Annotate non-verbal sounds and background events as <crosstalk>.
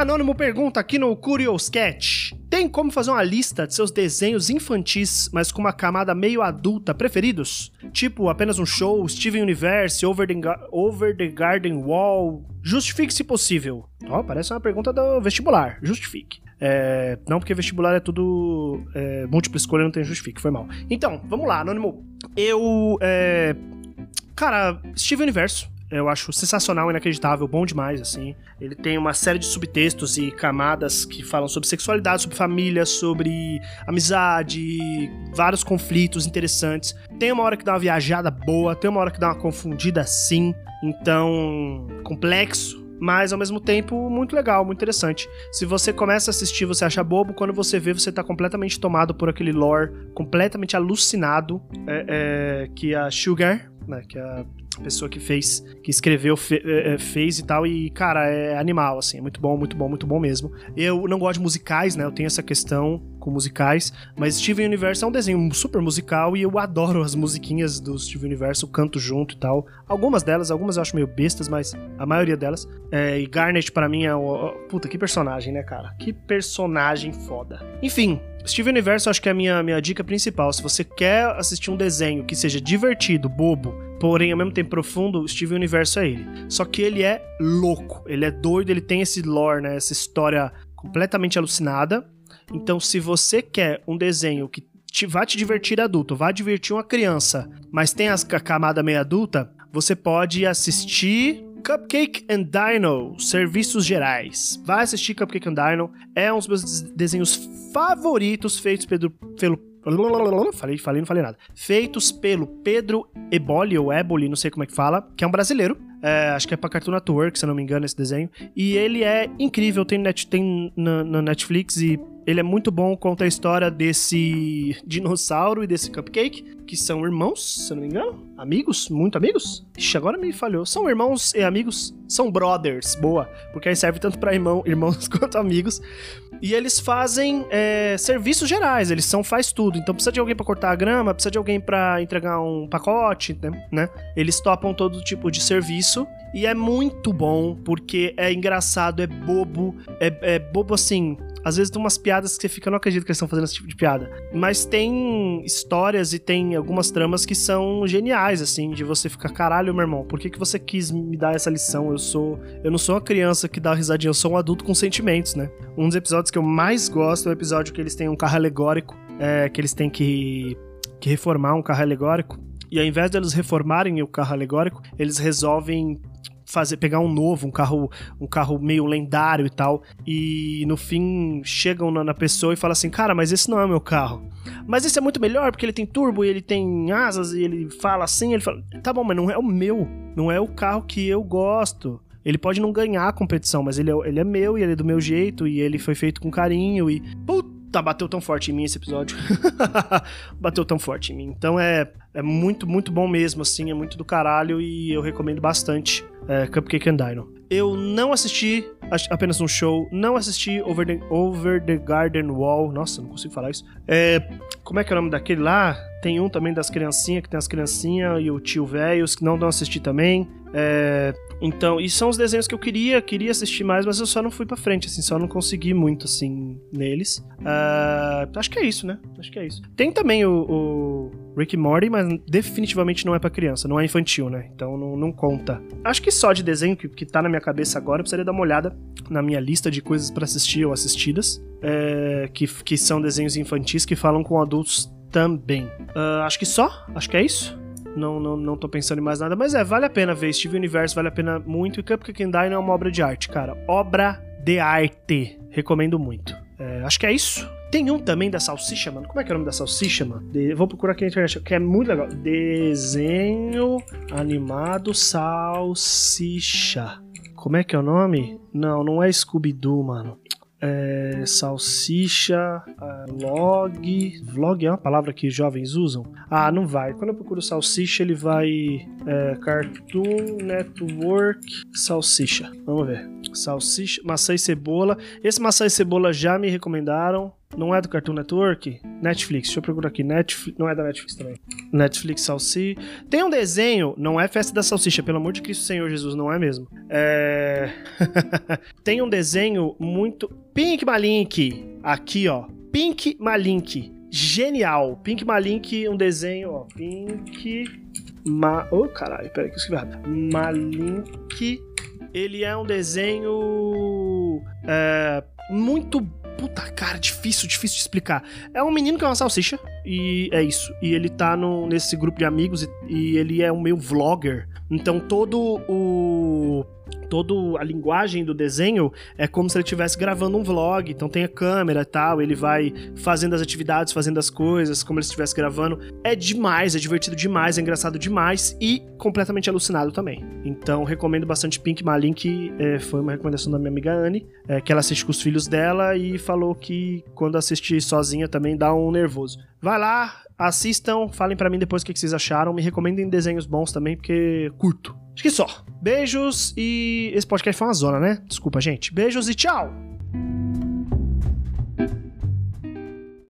Anônimo pergunta aqui no Curious Cat. Tem como fazer uma lista de seus desenhos infantis, mas com uma camada meio adulta preferidos? Tipo, apenas um show, Steven Universe, Over the, Over the Garden Wall. Justifique se possível. Ó, parece uma pergunta do vestibular. Justifique. É, não, porque vestibular é tudo é, múltipla escolha, não tem justifique, foi mal. Então, vamos lá, Anônimo. Eu. É, cara, Steven Universo. Eu acho sensacional, inacreditável, bom demais, assim. Ele tem uma série de subtextos e camadas que falam sobre sexualidade, sobre família, sobre amizade, vários conflitos interessantes. Tem uma hora que dá uma viajada boa, tem uma hora que dá uma confundida sim. Então, complexo, mas ao mesmo tempo muito legal, muito interessante. Se você começa a assistir, você acha bobo, quando você vê, você tá completamente tomado por aquele lore, completamente alucinado, é, é, que a Sugar, né, que a pessoa que fez, que escreveu, fe- é, é, fez e tal, e cara, é animal, assim, é muito bom, muito bom, muito bom mesmo. Eu não gosto de musicais, né, eu tenho essa questão com musicais, mas Steven Universe é um desenho super musical e eu adoro as musiquinhas do Steven Universe, eu canto junto e tal. Algumas delas, algumas eu acho meio bestas, mas a maioria delas. É, e Garnet pra mim é o. Puta, que personagem, né, cara? Que personagem foda. Enfim, Steven Universe eu acho que é a minha, minha dica principal. Se você quer assistir um desenho que seja divertido, bobo, porém ao mesmo tempo profundo, Steven Universe é ele. Só que ele é louco, ele é doido, ele tem esse lore, né? Essa história completamente alucinada. Então, se você quer um desenho que te, vai te divertir adulto, vai divertir uma criança, mas tem a camada meio adulta, você pode assistir Cupcake and Dino, Serviços Gerais. Vai assistir Cupcake and Dino, é um dos meus des- desenhos favoritos feitos pelo, pelo Falei, falei, não falei nada. Feitos pelo Pedro Eboli, ou Eboli, não sei como é que fala, que é um brasileiro. É, acho que é pra Cartoon Network, se eu não me engano, esse desenho. E ele é incrível, tem, net, tem na, na Netflix e ele é muito bom, conta a história desse dinossauro e desse cupcake, que são irmãos, se eu não me engano. Amigos? Muito amigos? Ixi, agora me falhou. São irmãos e amigos? São brothers, boa. Porque aí serve tanto pra irmão, <laughs> irmãos quanto amigos. E eles fazem é, serviços gerais, eles são faz tudo. Então precisa de alguém pra cortar a grama, precisa de alguém pra entregar um pacote, né? Eles topam todo tipo de serviço. E é muito bom, porque é engraçado, é bobo, é, é bobo assim. Às vezes tem umas piadas que você fica, não acredito que eles estão fazendo esse tipo de piada. Mas tem histórias e tem algumas tramas que são geniais, assim, de você ficar, caralho, meu irmão, por que, que você quis me dar essa lição? Eu sou. Eu não sou uma criança que dá risadinha, eu sou um adulto com sentimentos, né? Um dos episódios que eu mais gosto é o episódio que eles têm um carro alegórico, é, que eles têm que, que reformar um carro alegórico. E ao invés deles reformarem o carro alegórico, eles resolvem fazer pegar um novo, um carro, um carro meio lendário e tal, e no fim chegam na, na pessoa e falam assim: "Cara, mas esse não é o meu carro". Mas esse é muito melhor porque ele tem turbo e ele tem asas e ele fala assim, ele fala: "Tá bom, mas não é o meu, não é o carro que eu gosto". Ele pode não ganhar a competição, mas ele é, ele é meu e ele é do meu jeito e ele foi feito com carinho e puta, bateu tão forte em mim esse episódio. <laughs> bateu tão forte em mim. Então é é muito, muito bom mesmo, assim, é muito do caralho e eu recomendo bastante é, Cupcake and Dino. Eu não assisti apenas um show, não assisti Over the, Over the Garden Wall, nossa, não consigo falar isso. É, como é que é o nome daquele lá? Tem um também das criancinhas, que tem as criancinhas e o tio velhos, que não não assisti também. É, então, e são os desenhos que eu queria, queria assistir mais, mas eu só não fui pra frente, assim, só não consegui muito, assim, neles. Ah, acho que é isso, né? Acho que é isso. Tem também o, o Rick Morty, mas definitivamente não é pra criança, não é infantil, né? Então não, não conta. Acho que só de desenho que, que tá na minha cabeça agora, eu precisaria dar uma olhada na minha lista de coisas pra assistir ou assistidas, é, que, que são desenhos infantis que falam com adultos também. Ah, acho que só, acho que é isso. Não, não, não tô pensando em mais nada, mas é, vale a pena ver. Steven Universe vale a pena muito. E Cupcake and Dino é uma obra de arte, cara. Obra de arte. Recomendo muito. É, acho que é isso. Tem um também da salsicha, mano. Como é que é o nome da salsicha, mano? De- vou procurar aqui na internet, que é muito legal. Desenho animado salsicha. Como é que é o nome? Não, não é Scooby-Doo, mano. É, salsicha, ah, vlog. Vlog é uma palavra que jovens usam? Ah, não vai. Quando eu procuro salsicha, ele vai. É, Cartoon Network Salsicha. Vamos ver. Salsicha, maçã e cebola. Esse maçã e cebola já me recomendaram. Não é do Cartoon Network? Netflix, deixa eu procurar aqui. Netflix, não é da Netflix também. Netflix Salsi. Tem um desenho, não é Festa da Salsicha, pelo amor de Cristo Senhor Jesus, não é mesmo? É. <laughs> Tem um desenho muito. Pink Malink, aqui ó. Pink Malink. Genial. Pink Malink, um desenho, ó. Pink. Ma... Oh, caralho, peraí que eu escrevi errado. Malink. Ele é um desenho. É, muito Puta, cara, difícil, difícil de explicar. É um menino que é uma salsicha, e é isso. E ele tá no, nesse grupo de amigos, e, e ele é um meio vlogger. Então todo o toda a linguagem do desenho é como se ele estivesse gravando um vlog. Então tem a câmera e tal, ele vai fazendo as atividades, fazendo as coisas, como ele estivesse gravando. É demais, é divertido demais, é engraçado demais e completamente alucinado também. Então recomendo bastante Pink Malink, é, foi uma recomendação da minha amiga Anne, é, que ela assiste com os filhos dela e falou que quando assistir sozinha também dá um nervoso. Vai lá, assistam, falem para mim depois o que vocês acharam, me recomendem desenhos bons também, porque curto. Acho que só. Beijos e. Esse podcast foi uma zona, né? Desculpa, gente. Beijos e tchau!